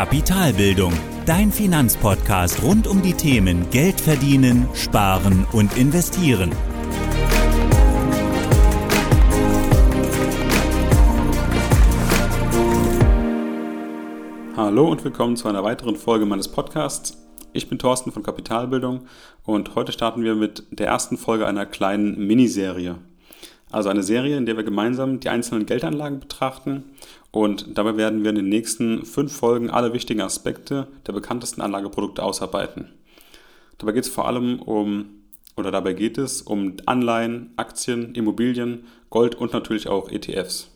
Kapitalbildung, dein Finanzpodcast rund um die Themen Geld verdienen, sparen und investieren. Hallo und willkommen zu einer weiteren Folge meines Podcasts. Ich bin Thorsten von Kapitalbildung und heute starten wir mit der ersten Folge einer kleinen Miniserie. Also eine Serie, in der wir gemeinsam die einzelnen Geldanlagen betrachten und dabei werden wir in den nächsten fünf Folgen alle wichtigen Aspekte der bekanntesten Anlageprodukte ausarbeiten. Dabei geht es vor allem um, oder dabei geht es um Anleihen, Aktien, Immobilien, Gold und natürlich auch ETFs.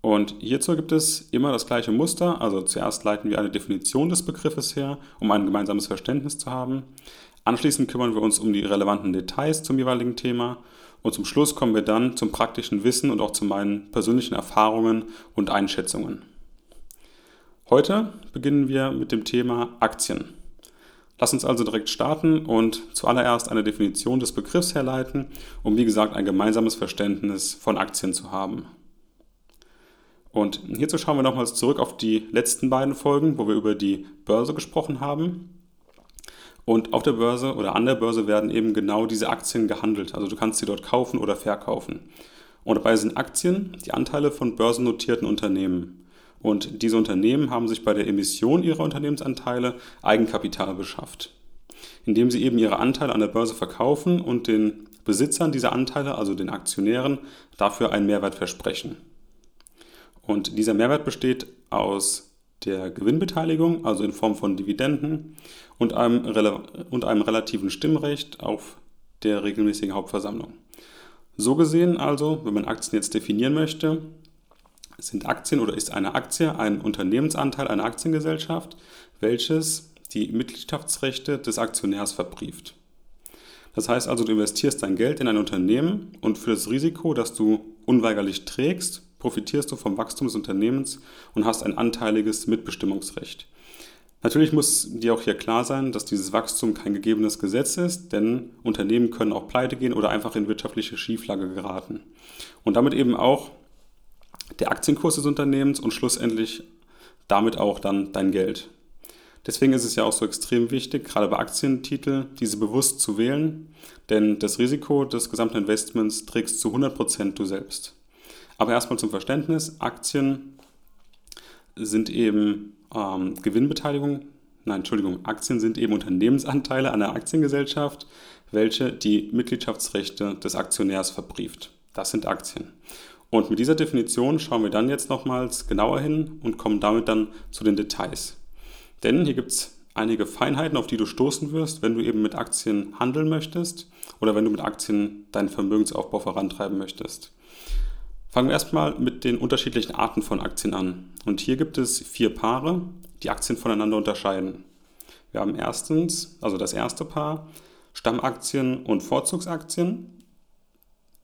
Und hierzu gibt es immer das gleiche Muster. Also zuerst leiten wir eine Definition des Begriffes her, um ein gemeinsames Verständnis zu haben. Anschließend kümmern wir uns um die relevanten Details zum jeweiligen Thema und zum Schluss kommen wir dann zum praktischen Wissen und auch zu meinen persönlichen Erfahrungen und Einschätzungen. Heute beginnen wir mit dem Thema Aktien. Lass uns also direkt starten und zuallererst eine Definition des Begriffs herleiten, um wie gesagt ein gemeinsames Verständnis von Aktien zu haben. Und hierzu schauen wir nochmals zurück auf die letzten beiden Folgen, wo wir über die Börse gesprochen haben. Und auf der Börse oder an der Börse werden eben genau diese Aktien gehandelt. Also du kannst sie dort kaufen oder verkaufen. Und dabei sind Aktien die Anteile von börsennotierten Unternehmen. Und diese Unternehmen haben sich bei der Emission ihrer Unternehmensanteile Eigenkapital beschafft, indem sie eben ihre Anteile an der Börse verkaufen und den Besitzern dieser Anteile, also den Aktionären, dafür einen Mehrwert versprechen. Und dieser Mehrwert besteht aus der Gewinnbeteiligung, also in Form von Dividenden und einem, und einem relativen Stimmrecht auf der regelmäßigen Hauptversammlung. So gesehen also, wenn man Aktien jetzt definieren möchte, sind Aktien oder ist eine Aktie ein Unternehmensanteil einer Aktiengesellschaft, welches die Mitgliedschaftsrechte des Aktionärs verbrieft. Das heißt also, du investierst dein Geld in ein Unternehmen und für das Risiko, das du unweigerlich trägst, profitierst du vom Wachstum des Unternehmens und hast ein anteiliges Mitbestimmungsrecht. Natürlich muss dir auch hier klar sein, dass dieses Wachstum kein gegebenes Gesetz ist, denn Unternehmen können auch pleite gehen oder einfach in wirtschaftliche Schieflage geraten. Und damit eben auch der Aktienkurs des Unternehmens und schlussendlich damit auch dann dein Geld. Deswegen ist es ja auch so extrem wichtig, gerade bei Aktientiteln, diese bewusst zu wählen, denn das Risiko des gesamten Investments trägst zu 100% du selbst. Aber erstmal zum Verständnis, Aktien sind eben ähm, Gewinnbeteiligung, nein, Entschuldigung, Aktien sind eben Unternehmensanteile einer Aktiengesellschaft, welche die Mitgliedschaftsrechte des Aktionärs verbrieft. Das sind Aktien. Und mit dieser Definition schauen wir dann jetzt nochmals genauer hin und kommen damit dann zu den Details. Denn hier gibt es einige Feinheiten, auf die du stoßen wirst, wenn du eben mit Aktien handeln möchtest oder wenn du mit Aktien deinen Vermögensaufbau vorantreiben möchtest. Fangen wir erstmal mit den unterschiedlichen Arten von Aktien an. Und hier gibt es vier Paare, die Aktien voneinander unterscheiden. Wir haben erstens, also das erste Paar, Stammaktien und Vorzugsaktien.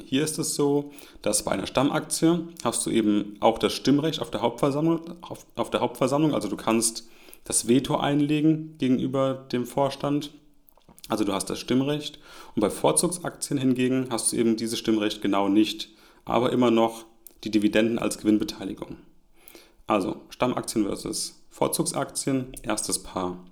Hier ist es so, dass bei einer Stammaktie hast du eben auch das Stimmrecht auf der Hauptversammlung, auf, auf der Hauptversammlung. Also du kannst das Veto einlegen gegenüber dem Vorstand. Also du hast das Stimmrecht. Und bei Vorzugsaktien hingegen hast du eben dieses Stimmrecht genau nicht aber immer noch die Dividenden als Gewinnbeteiligung. Also Stammaktien versus Vorzugsaktien, erstes Paar.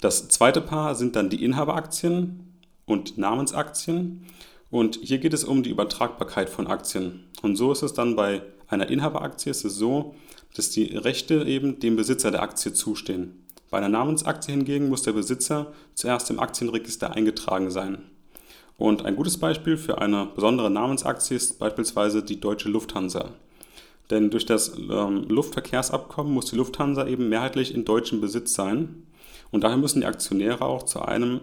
Das zweite Paar sind dann die Inhaberaktien und Namensaktien. Und hier geht es um die Übertragbarkeit von Aktien. Und so ist es dann bei einer Inhaberaktie ist es so, dass die Rechte eben dem Besitzer der Aktie zustehen. Bei einer Namensaktie hingegen muss der Besitzer zuerst im Aktienregister eingetragen sein. Und ein gutes Beispiel für eine besondere Namensaktie ist beispielsweise die deutsche Lufthansa. Denn durch das ähm, Luftverkehrsabkommen muss die Lufthansa eben mehrheitlich in deutschem Besitz sein. Und daher müssen die Aktionäre auch zu einem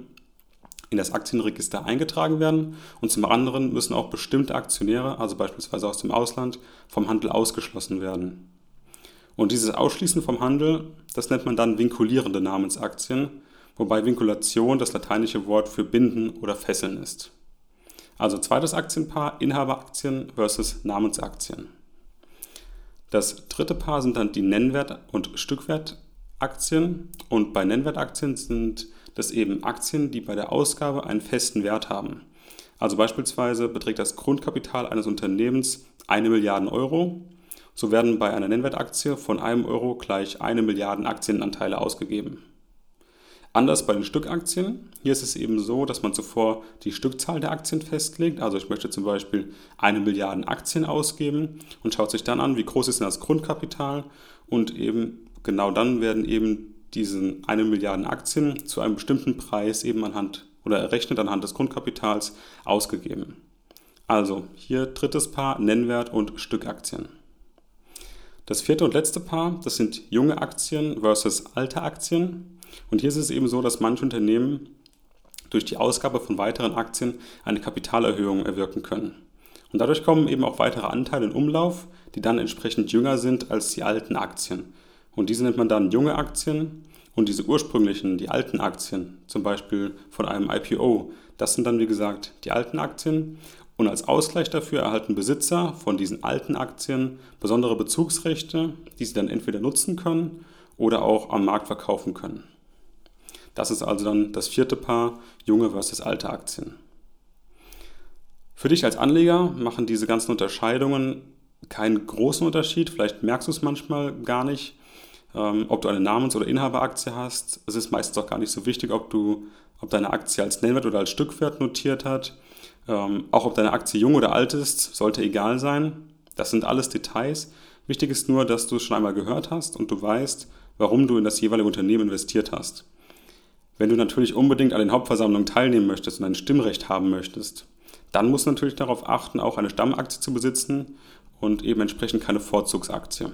in das Aktienregister eingetragen werden. Und zum anderen müssen auch bestimmte Aktionäre, also beispielsweise aus dem Ausland, vom Handel ausgeschlossen werden. Und dieses Ausschließen vom Handel, das nennt man dann vinkulierende Namensaktien wobei Vinkulation das lateinische Wort für binden oder fesseln ist. Also zweites Aktienpaar Inhaberaktien versus Namensaktien. Das dritte Paar sind dann die Nennwert- und Stückwertaktien und bei Nennwertaktien sind das eben Aktien, die bei der Ausgabe einen festen Wert haben. Also beispielsweise beträgt das Grundkapital eines Unternehmens eine Milliarde Euro. so werden bei einer Nennwertaktie von einem Euro gleich eine Milliarden Aktienanteile ausgegeben. Anders bei den Stückaktien. Hier ist es eben so, dass man zuvor die Stückzahl der Aktien festlegt. Also ich möchte zum Beispiel eine Milliarden Aktien ausgeben und schaut sich dann an, wie groß ist denn das Grundkapital und eben genau dann werden eben diese eine Milliarden Aktien zu einem bestimmten Preis eben anhand oder errechnet anhand des Grundkapitals ausgegeben. Also hier drittes Paar Nennwert und Stückaktien. Das vierte und letzte Paar, das sind junge Aktien versus alte Aktien. Und hier ist es eben so, dass manche Unternehmen durch die Ausgabe von weiteren Aktien eine Kapitalerhöhung erwirken können. Und dadurch kommen eben auch weitere Anteile in Umlauf, die dann entsprechend jünger sind als die alten Aktien. Und diese nennt man dann junge Aktien. Und diese ursprünglichen, die alten Aktien, zum Beispiel von einem IPO, das sind dann wie gesagt die alten Aktien. Und als Ausgleich dafür erhalten Besitzer von diesen alten Aktien besondere Bezugsrechte, die sie dann entweder nutzen können oder auch am Markt verkaufen können. Das ist also dann das vierte Paar junge versus alte Aktien. Für dich als Anleger machen diese ganzen Unterscheidungen keinen großen Unterschied. Vielleicht merkst du es manchmal gar nicht, ähm, ob du eine Namens- oder Inhaberaktie hast. Es ist meistens auch gar nicht so wichtig, ob du, ob deine Aktie als Nennwert oder als Stückwert notiert hat. Ähm, auch ob deine Aktie jung oder alt ist, sollte egal sein. Das sind alles Details. Wichtig ist nur, dass du es schon einmal gehört hast und du weißt, warum du in das jeweilige Unternehmen investiert hast. Wenn du natürlich unbedingt an den Hauptversammlungen teilnehmen möchtest und ein Stimmrecht haben möchtest, dann musst du natürlich darauf achten, auch eine Stammaktie zu besitzen und eben entsprechend keine Vorzugsaktie.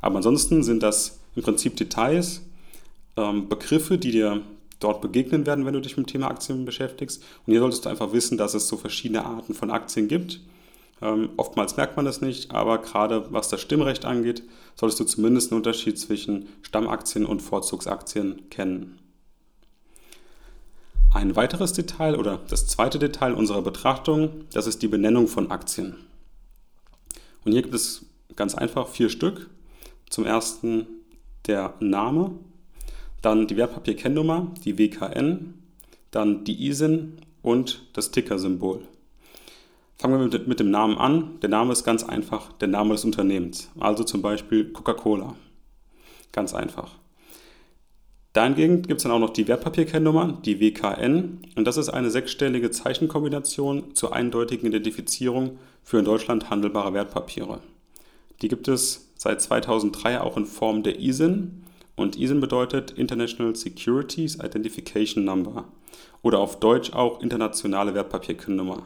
Aber ansonsten sind das im Prinzip Details, ähm, Begriffe, die dir dort begegnen werden, wenn du dich mit dem Thema Aktien beschäftigst. Und hier solltest du einfach wissen, dass es so verschiedene Arten von Aktien gibt. Ähm, oftmals merkt man das nicht, aber gerade was das Stimmrecht angeht, solltest du zumindest einen Unterschied zwischen Stammaktien und Vorzugsaktien kennen. Ein weiteres Detail oder das zweite Detail unserer Betrachtung, das ist die Benennung von Aktien. Und hier gibt es ganz einfach vier Stück. Zum ersten der Name, dann die Wertpapierkennnummer, die WKN, dann die ISIN und das Ticker-Symbol. Fangen wir mit, mit, dem Namen an. Der Name ist ganz einfach der Name des Unternehmens, also zum Beispiel Coca-Cola. Ganz einfach. Dahingegen gibt es dann auch noch die Wertpapierkennnummer, die WKN, und das ist eine sechsstellige Zeichenkombination zur eindeutigen Identifizierung für in Deutschland handelbare Wertpapiere. Die gibt es seit 2003 auch in Form der ISIN und ISIN bedeutet International Securities Identification Number oder auf Deutsch auch internationale Wertpapierkennnummer.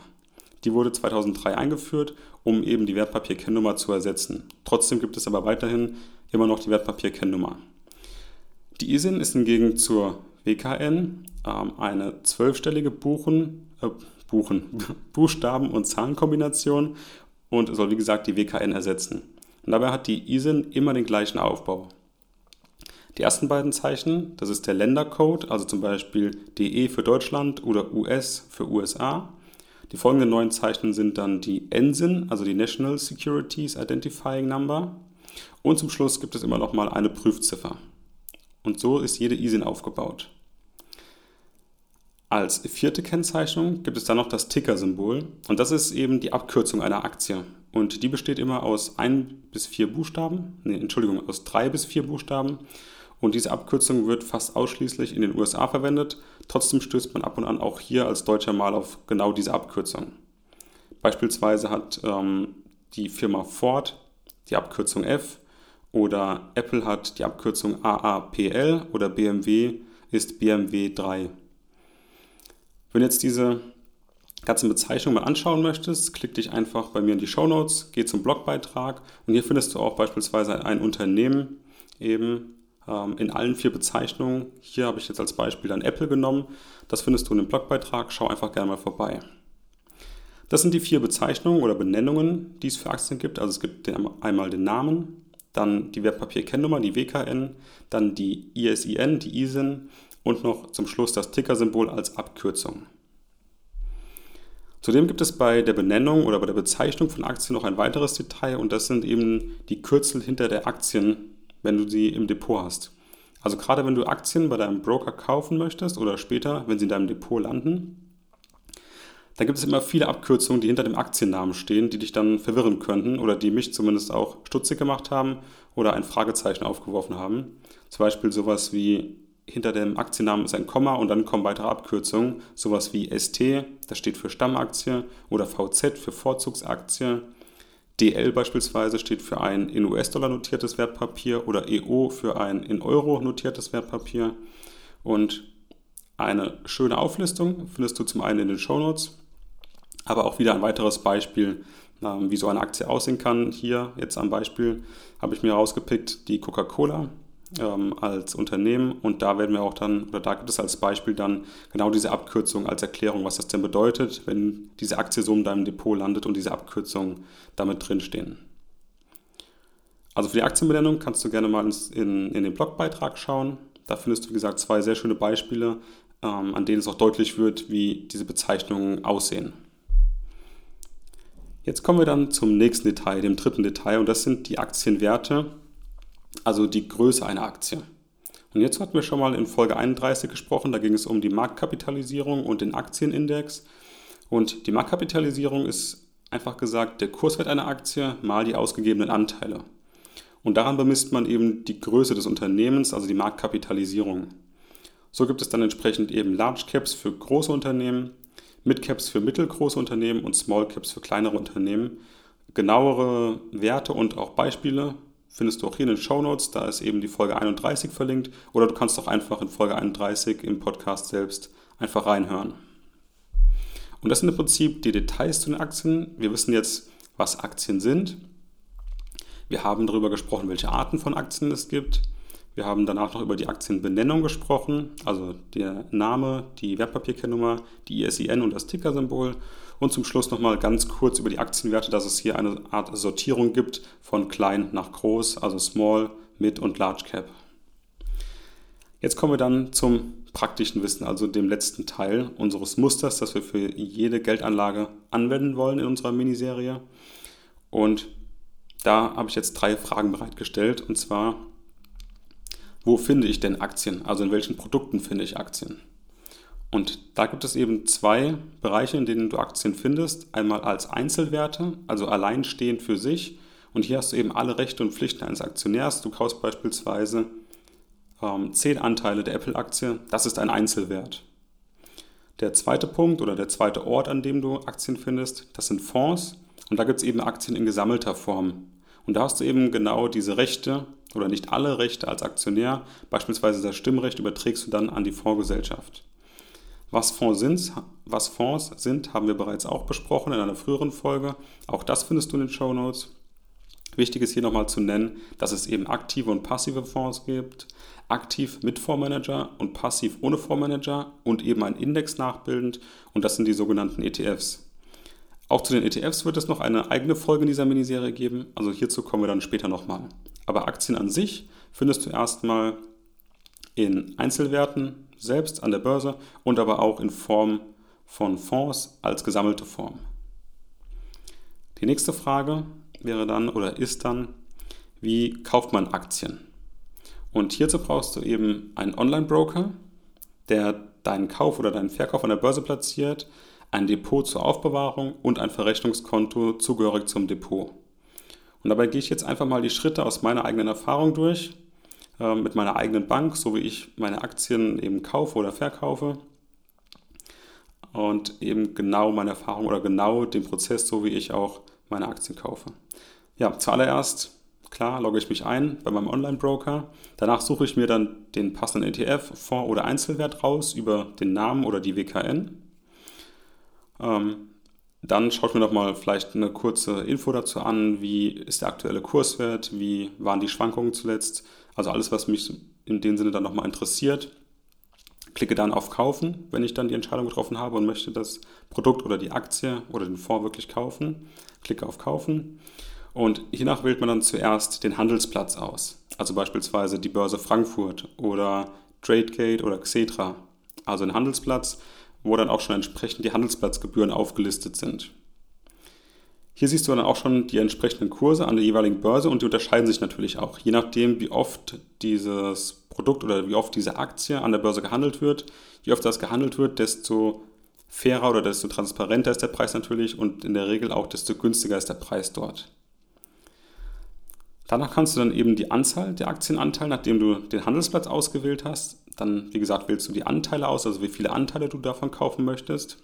Die wurde 2003 eingeführt, um eben die Wertpapierkennnummer zu ersetzen. Trotzdem gibt es aber weiterhin immer noch die Wertpapierkennnummer. Die ISIN ist hingegen zur WKN ähm, eine zwölfstellige Buchen, äh, Buchen, Buchstaben- und Zahlenkombination und soll wie gesagt die WKN ersetzen. Und dabei hat die ISIN immer den gleichen Aufbau. Die ersten beiden Zeichen, das ist der Ländercode, also zum Beispiel DE für Deutschland oder US für USA. Die folgenden neun Zeichen sind dann die NSIN, also die National Securities Identifying Number. Und zum Schluss gibt es immer noch mal eine Prüfziffer. Und so ist jede ISIN aufgebaut. Als vierte Kennzeichnung gibt es dann noch das Ticker-Symbol und das ist eben die Abkürzung einer Aktie. Und die besteht immer aus ein bis vier Buchstaben, nee, Entschuldigung, aus drei bis vier Buchstaben. Und diese Abkürzung wird fast ausschließlich in den USA verwendet. Trotzdem stößt man ab und an auch hier als Deutscher mal auf genau diese Abkürzung. Beispielsweise hat ähm, die Firma Ford die Abkürzung F oder Apple hat die Abkürzung AAPL oder BMW ist BMW 3. Wenn jetzt diese ganzen Bezeichnungen mal anschauen möchtest, klick dich einfach bei mir in die Show Notes, geh zum Blogbeitrag und hier findest du auch beispielsweise ein Unternehmen eben ähm, in allen vier Bezeichnungen. Hier habe ich jetzt als Beispiel dann Apple genommen. Das findest du in dem Blogbeitrag. Schau einfach gerne mal vorbei. Das sind die vier Bezeichnungen oder Benennungen, die es für Aktien gibt. Also es gibt einmal den Namen, dann die Wertpapierkennnummer, die WKN, dann die ISIN, die ISIN und noch zum Schluss das Ticker-Symbol als Abkürzung. Zudem gibt es bei der Benennung oder bei der Bezeichnung von Aktien noch ein weiteres Detail und das sind eben die Kürzel hinter der Aktien, wenn du sie im Depot hast. Also gerade wenn du Aktien bei deinem Broker kaufen möchtest oder später, wenn sie in deinem Depot landen, da gibt es immer viele Abkürzungen, die hinter dem Aktiennamen stehen, die dich dann verwirren könnten oder die mich zumindest auch stutzig gemacht haben oder ein Fragezeichen aufgeworfen haben. Zum Beispiel sowas wie hinter dem Aktiennamen ist ein Komma und dann kommen weitere Abkürzungen, sowas wie ST, das steht für Stammaktie, oder VZ für Vorzugsaktie. DL beispielsweise steht für ein in US-Dollar notiertes Wertpapier oder EO für ein in Euro notiertes Wertpapier. Und eine schöne Auflistung findest du zum einen in den Show Notes, aber auch wieder ein weiteres Beispiel, ähm, wie so eine Aktie aussehen kann. Hier jetzt am Beispiel habe ich mir rausgepickt die Coca-Cola ähm, als Unternehmen und da werden wir auch dann, oder da gibt es als Beispiel dann genau diese Abkürzung als Erklärung, was das denn bedeutet, wenn diese Aktie so in deinem Depot landet und diese Abkürzungen damit drinstehen. Also für die Aktienbenennung kannst du gerne mal in, in den Blogbeitrag schauen. Da findest du, wie gesagt, zwei sehr schöne Beispiele, ähm, an denen es auch deutlich wird, wie diese Bezeichnungen aussehen. Jetzt kommen wir dann zum nächsten Detail, dem dritten Detail, und das sind die Aktienwerte also die Größe einer Aktie. Und jetzt hatten wir schon mal in Folge 31 gesprochen, da ging es um die Marktkapitalisierung und den Aktienindex. Und die Marktkapitalisierung ist einfach gesagt der Kurswert einer Aktie mal die ausgegebenen Anteile. Und daran bemisst man eben die Größe des Unternehmens, also die Marktkapitalisierung. So gibt es dann entsprechend eben Large Caps für große Unternehmen, Mid Caps für mittelgroße Unternehmen und Small Caps für kleinere Unternehmen. Genauere Werte und auch Beispiele findest du auch hier in den Show Notes. Da ist eben die Folge 31 verlinkt. Oder du kannst auch einfach in Folge 31 im Podcast selbst einfach reinhören. Und das sind im Prinzip die Details zu den Aktien. Wir wissen jetzt, was Aktien sind. Wir haben darüber gesprochen, welche Arten von Aktien es gibt. Wir haben danach noch über die Aktienbenennung gesprochen, also der Name, die Wertpapierkennnummer, die ISIN und das Tickersymbol. Und zum Schluss nochmal ganz kurz über die Aktienwerte, dass es hier eine Art Sortierung gibt von klein nach groß, also Small, Mid und Large Cap. Jetzt kommen wir dann zum praktischen Wissen, also dem letzten Teil unseres Musters, das wir für jede Geldanlage anwenden wollen in unserer Miniserie. Und da habe ich jetzt drei Fragen bereitgestellt. Und zwar, wo finde ich denn Aktien? Also in welchen Produkten finde ich Aktien? Und da gibt es eben zwei Bereiche, in denen du Aktien findest. Einmal als Einzelwerte, also alleinstehend für sich. Und hier hast du eben alle Rechte und Pflichten eines Aktionärs. Du kaufst beispielsweise ähm, 10 Anteile der Apple-Aktie. Das ist ein Einzelwert. Der zweite Punkt oder der zweite Ort, an dem du Aktien findest, das sind Fonds. Und da gibt es eben Aktien in gesammelter Form. Und da hast du eben genau diese Rechte oder nicht alle Rechte als Aktionär, beispielsweise das Stimmrecht überträgst du dann an die Fondsgesellschaft. Was Fonds sind, was Fonds sind, haben wir bereits auch besprochen in einer früheren Folge. Auch das findest du in den Show Notes. Wichtig ist hier nochmal zu nennen, dass es eben aktive und passive Fonds gibt. Aktiv mit Fondsmanager und passiv ohne Fondsmanager und eben ein Index nachbildend. Und das sind die sogenannten ETFs. Auch zu den ETFs wird es noch eine eigene Folge in dieser Miniserie geben. Also hierzu kommen wir dann später nochmal. Aber Aktien an sich findest du erstmal in Einzelwerten selbst an der Börse und aber auch in Form von Fonds als gesammelte Form. Die nächste Frage wäre dann oder ist dann, wie kauft man Aktien? Und hierzu brauchst du eben einen Online-Broker, der deinen Kauf oder deinen Verkauf an der Börse platziert, ein Depot zur Aufbewahrung und ein Verrechnungskonto zugehörig zum Depot. Und dabei gehe ich jetzt einfach mal die Schritte aus meiner eigenen Erfahrung durch, äh, mit meiner eigenen Bank, so wie ich meine Aktien eben kaufe oder verkaufe. Und eben genau meine Erfahrung oder genau den Prozess, so wie ich auch meine Aktien kaufe. Ja, zuallererst, klar, logge ich mich ein bei meinem Online-Broker. Danach suche ich mir dann den passenden ETF, Fonds oder Einzelwert raus über den Namen oder die WKN. Ähm, dann schaue ich mir nochmal vielleicht eine kurze Info dazu an, wie ist der aktuelle Kurswert, wie waren die Schwankungen zuletzt, also alles, was mich in dem Sinne dann nochmal interessiert. Klicke dann auf Kaufen, wenn ich dann die Entscheidung getroffen habe und möchte das Produkt oder die Aktie oder den Fonds wirklich kaufen. Klicke auf Kaufen und hiernach wählt man dann zuerst den Handelsplatz aus. Also beispielsweise die Börse Frankfurt oder Tradegate oder Xetra. Also ein Handelsplatz, wo dann auch schon entsprechend die Handelsplatzgebühren aufgelistet sind. Hier siehst du dann auch schon die entsprechenden Kurse an der jeweiligen Börse und die unterscheiden sich natürlich auch. Je nachdem, wie oft dieses Produkt oder wie oft diese Aktie an der Börse gehandelt wird, je oft das gehandelt wird, desto fairer oder desto transparenter ist der Preis natürlich und in der Regel auch desto günstiger ist der Preis dort. Danach kannst du dann eben die Anzahl der Aktienanteile, nachdem du den Handelsplatz ausgewählt hast, dann wie gesagt wählst du die Anteile aus, also wie viele Anteile du davon kaufen möchtest.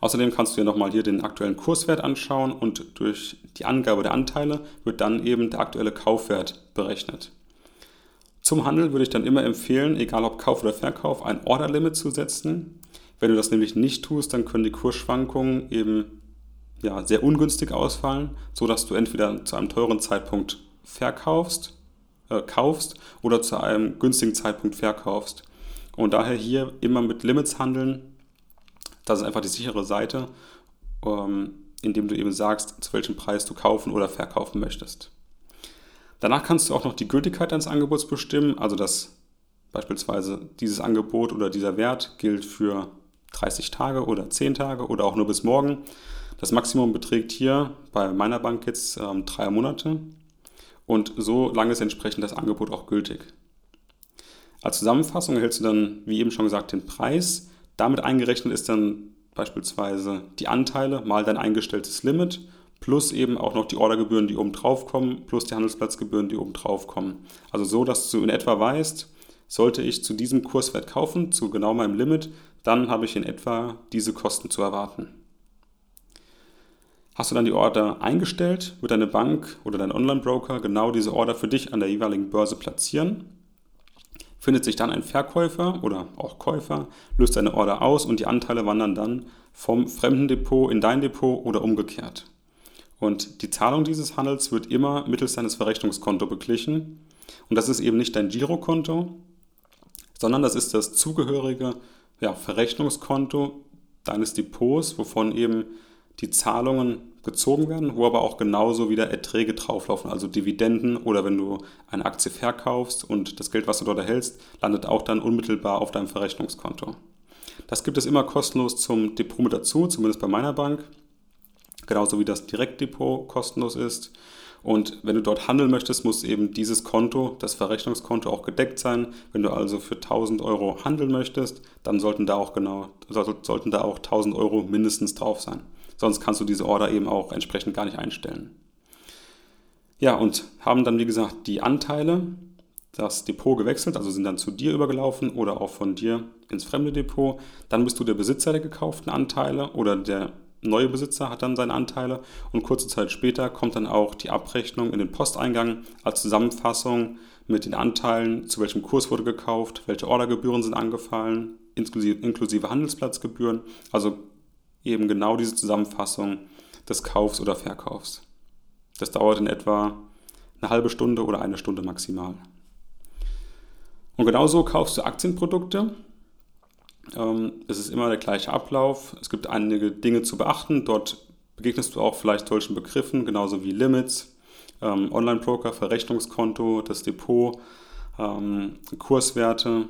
Außerdem kannst du dir nochmal hier den aktuellen Kurswert anschauen und durch die Angabe der Anteile wird dann eben der aktuelle Kaufwert berechnet. Zum Handel würde ich dann immer empfehlen, egal ob Kauf oder Verkauf, ein Orderlimit zu setzen. Wenn du das nämlich nicht tust, dann können die Kursschwankungen eben ja, sehr ungünstig ausfallen, sodass du entweder zu einem teuren Zeitpunkt verkaufst, äh, kaufst oder zu einem günstigen Zeitpunkt verkaufst. Und daher hier immer mit Limits handeln, das ist einfach die sichere Seite, ähm, indem du eben sagst, zu welchem Preis du kaufen oder verkaufen möchtest. Danach kannst du auch noch die Gültigkeit deines Angebots bestimmen, also dass beispielsweise dieses Angebot oder dieser Wert gilt für 30 Tage oder 10 Tage oder auch nur bis morgen. Das Maximum beträgt hier bei meiner Bank jetzt ähm, drei Monate und so lange ist entsprechend das Angebot auch gültig. Als Zusammenfassung erhältst du dann, wie eben schon gesagt, den Preis, damit eingerechnet ist dann beispielsweise die Anteile mal dein eingestelltes Limit plus eben auch noch die Ordergebühren, die oben drauf kommen, plus die Handelsplatzgebühren, die oben drauf kommen. Also so, dass du in etwa weißt, sollte ich zu diesem Kurswert kaufen, zu genau meinem Limit, dann habe ich in etwa diese Kosten zu erwarten. Hast du dann die Order eingestellt, wird deine Bank oder dein Online-Broker genau diese Order für dich an der jeweiligen Börse platzieren findet sich dann ein Verkäufer oder auch Käufer, löst seine Order aus und die Anteile wandern dann vom fremden Depot in dein Depot oder umgekehrt. Und die Zahlung dieses Handels wird immer mittels deines Verrechnungskonto beglichen. Und das ist eben nicht dein Girokonto, sondern das ist das zugehörige ja, Verrechnungskonto deines Depots, wovon eben die Zahlungen gezogen werden, wo aber auch genauso wieder Erträge drauflaufen, also Dividenden oder wenn du eine Aktie verkaufst und das Geld, was du dort erhältst, landet auch dann unmittelbar auf deinem Verrechnungskonto. Das gibt es immer kostenlos zum Depot mit dazu, zumindest bei meiner Bank, genauso wie das Direktdepot kostenlos ist. Und wenn du dort handeln möchtest, muss eben dieses Konto, das Verrechnungskonto auch gedeckt sein. Wenn du also für 1000 Euro handeln möchtest, dann sollten da auch genau, sollten da auch 1000 Euro mindestens drauf sein. Sonst kannst du diese Order eben auch entsprechend gar nicht einstellen. Ja, und haben dann, wie gesagt, die Anteile, das Depot gewechselt, also sind dann zu dir übergelaufen oder auch von dir ins fremde Depot. Dann bist du der Besitzer der gekauften Anteile oder der neue Besitzer hat dann seine Anteile und kurze Zeit später kommt dann auch die Abrechnung in den Posteingang als Zusammenfassung mit den Anteilen, zu welchem Kurs wurde gekauft, welche Ordergebühren sind angefallen, inklusive, Handelsplatzgebühren. Also eben genau diese Zusammenfassung des Kaufs oder Verkaufs. Das dauert in etwa eine halbe Stunde oder eine Stunde maximal. Und genauso kaufst du Aktienprodukte. Ähm, es ist immer der gleiche Ablauf. Es gibt einige Dinge zu beachten. Dort begegnest du auch vielleicht solchen Begriffen, genauso wie Limits, ähm, Online-Broker, Verrechnungskonto, das Depot, ähm, Kurswerte.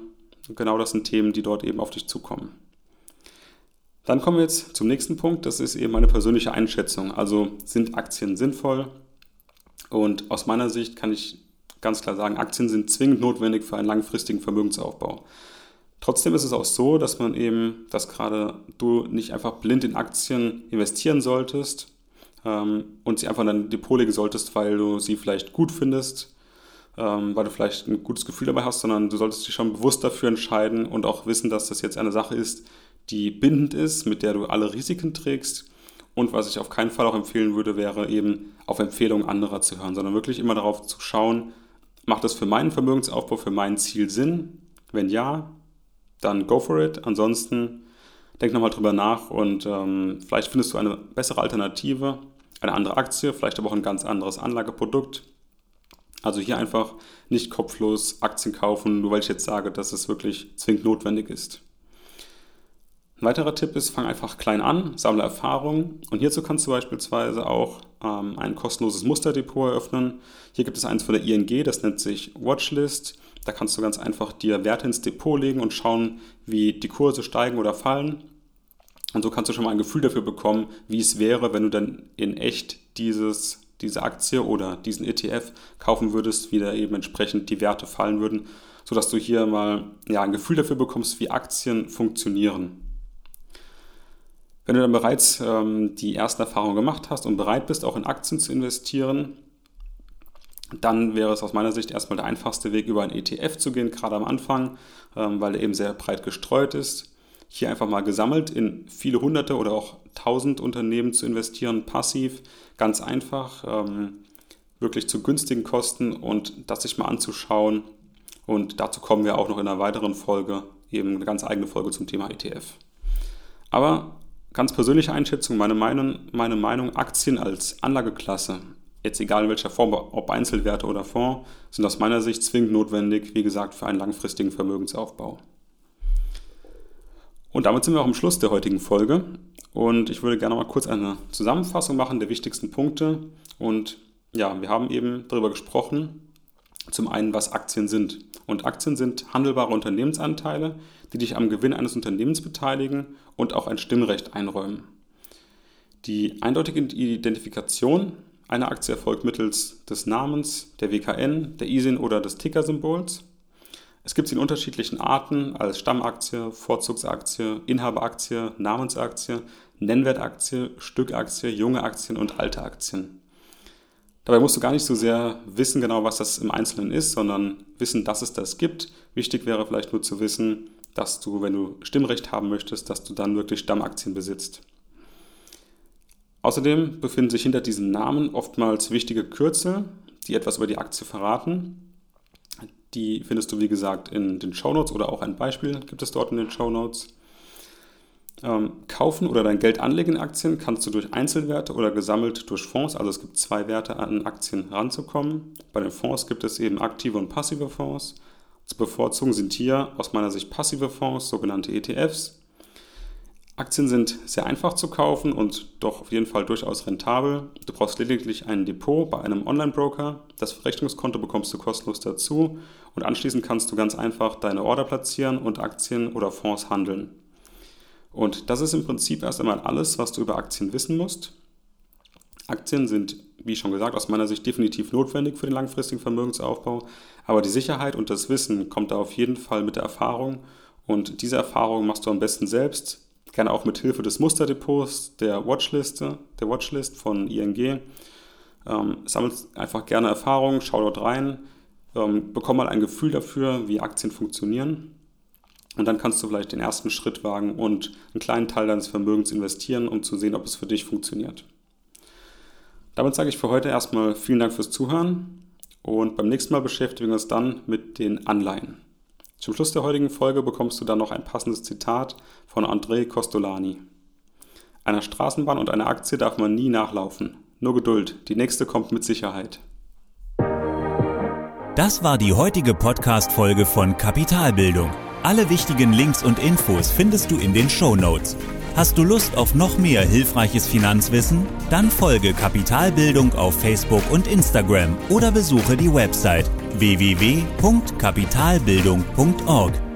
Genau das sind Themen, die dort eben auf dich zukommen. Dann kommen wir jetzt zum nächsten Punkt. Das ist eben meine persönliche Einschätzung. Also sind Aktien sinnvoll? Und aus meiner Sicht kann ich ganz klar sagen, Aktien sind zwingend notwendig für einen langfristigen Vermögensaufbau. Trotzdem ist es auch so, dass man eben, dass gerade du nicht einfach blind in Aktien investieren solltest ähm, und sie einfach in dein Depot legen solltest, weil du sie vielleicht gut findest, ähm, weil du vielleicht ein gutes Gefühl dabei hast, sondern du solltest dich schon bewusst dafür entscheiden und auch wissen, dass das jetzt eine Sache ist, die bindend ist, mit der du alle Risiken trägst. Und was ich auf keinen Fall auch empfehlen würde, wäre eben auf Empfehlungen anderer zu hören, sondern wirklich immer darauf zu schauen, macht das für meinen Vermögensaufbau, für mein Ziel Sinn? Wenn ja, dann go for it. Ansonsten denk nochmal drüber nach und ähm, vielleicht findest du eine bessere Alternative, eine andere Aktie, vielleicht aber auch ein ganz anderes Anlageprodukt. Also hier einfach nicht kopflos Aktien kaufen, nur weil ich jetzt sage, dass es wirklich zwingend notwendig ist. Ein weiterer Tipp ist, fang einfach klein an, sammle Erfahrungen und hierzu kannst du beispielsweise auch ähm, ein kostenloses Musterdepot eröffnen. Hier gibt es eins von der ING, das nennt sich Watchlist. Da kannst du ganz einfach dir Werte ins Depot legen und schauen, wie die Kurse steigen oder fallen. Und so kannst du schon mal ein Gefühl dafür bekommen, wie es wäre, wenn du dann in echt dieses, diese Aktie oder diesen ETF kaufen würdest, wie da eben entsprechend die Werte fallen würden, sodass du hier mal ja, ein Gefühl dafür bekommst, wie Aktien funktionieren. Wenn du dann bereits ähm, die ersten Erfahrungen gemacht hast und bereit bist, auch in Aktien zu investieren, dann wäre es aus meiner Sicht erstmal der einfachste Weg, über ein ETF zu gehen, gerade am Anfang, ähm, weil er eben sehr breit gestreut ist. Hier einfach mal gesammelt in viele hunderte oder auch tausend Unternehmen zu investieren, passiv, ganz einfach, ähm, wirklich zu günstigen Kosten und das sich mal anzuschauen. Und dazu kommen wir auch noch in einer weiteren Folge, eben eine ganz eigene Folge zum Thema ETF. Aber ganz persönliche Einschätzung, meine Meinung, meine Meinung, Aktien als Anlageklasse, jetzt egal in welcher Form, ob Einzelwerte oder Fonds, sind aus meiner Sicht zwingend notwendig, wie gesagt, für einen langfristigen Vermögensaufbau. Und damit sind wir auch am Schluss der heutigen Folge. Und ich würde gerne mal kurz eine Zusammenfassung machen der wichtigsten Punkte. Und ja, wir haben eben darüber gesprochen, zum einen, was Aktien sind. Und Aktien sind handelbare Unternehmensanteile, die dich am Gewinn eines Unternehmens beteiligen und auch ein Stimmrecht einräumen. Die eindeutige Identifikation einer Aktie erfolgt mittels des Namens, der WKN, der ISIN oder des Ticker-Symbols. Es gibt sie in unterschiedlichen Arten als Stammaktie, Vorzugsaktie, Inhaberaktie, Namensaktie, Nennwertaktie, Stückaktie, junge Aktien und alte Aktien. Dabei musst du gar nicht so sehr wissen genau, was das im Einzelnen ist, sondern wissen, dass es das gibt. Wichtig wäre vielleicht nur zu wissen, dass du, wenn du Stimmrecht haben möchtest, dass du dann wirklich Stammaktien besitzt. Außerdem befinden sich hinter diesen Namen oftmals wichtige Kürzel, die etwas über die Aktie verraten. Die findest du, wie gesagt, in den Show Notes oder auch ein Beispiel gibt es dort in den Show Notes. Ähm, kaufen oder dein Geld anlegen in Aktien kannst du durch Einzelwerte oder gesammelt durch Fonds. Also es gibt zwei Werte an Aktien ranzukommen. Bei den Fonds gibt es eben aktive und passive Fonds. Zu bevorzugen sind hier aus meiner Sicht passive Fonds, sogenannte ETFs. Aktien sind sehr einfach zu kaufen und doch auf jeden Fall durchaus rentabel. Du brauchst lediglich ein Depot bei einem Online-Broker. Das Verrechnungskonto bekommst du kostenlos dazu und anschließend kannst du ganz einfach deine Order platzieren und Aktien oder Fonds handeln. Und das ist im Prinzip erst einmal alles, was du über Aktien wissen musst. Aktien sind, wie schon gesagt, aus meiner Sicht definitiv notwendig für den langfristigen Vermögensaufbau. Aber die Sicherheit und das Wissen kommt da auf jeden Fall mit der Erfahrung. Und diese Erfahrung machst du am besten selbst, gerne auch mit Hilfe des Musterdepots, der Watchliste, der Watchlist von ING. Ähm, sammelt einfach gerne Erfahrung, schau dort rein, ähm, bekomm mal ein Gefühl dafür, wie Aktien funktionieren und dann kannst du vielleicht den ersten Schritt wagen und einen kleinen Teil deines Vermögens investieren, um zu sehen, ob es für dich funktioniert. Damit sage ich für heute erstmal vielen Dank fürs Zuhören und beim nächsten Mal beschäftigen wir uns dann mit den Anleihen. Zum Schluss der heutigen Folge bekommst du dann noch ein passendes Zitat von André Costolani. Einer Straßenbahn und einer Aktie darf man nie nachlaufen. Nur Geduld, die nächste kommt mit Sicherheit. Das war die heutige Podcast-Folge von Kapitalbildung. Alle wichtigen Links und Infos findest du in den Show Notes. Hast du Lust auf noch mehr hilfreiches Finanzwissen? Dann folge Kapitalbildung auf Facebook und Instagram oder besuche die Website www.kapitalbildung.org.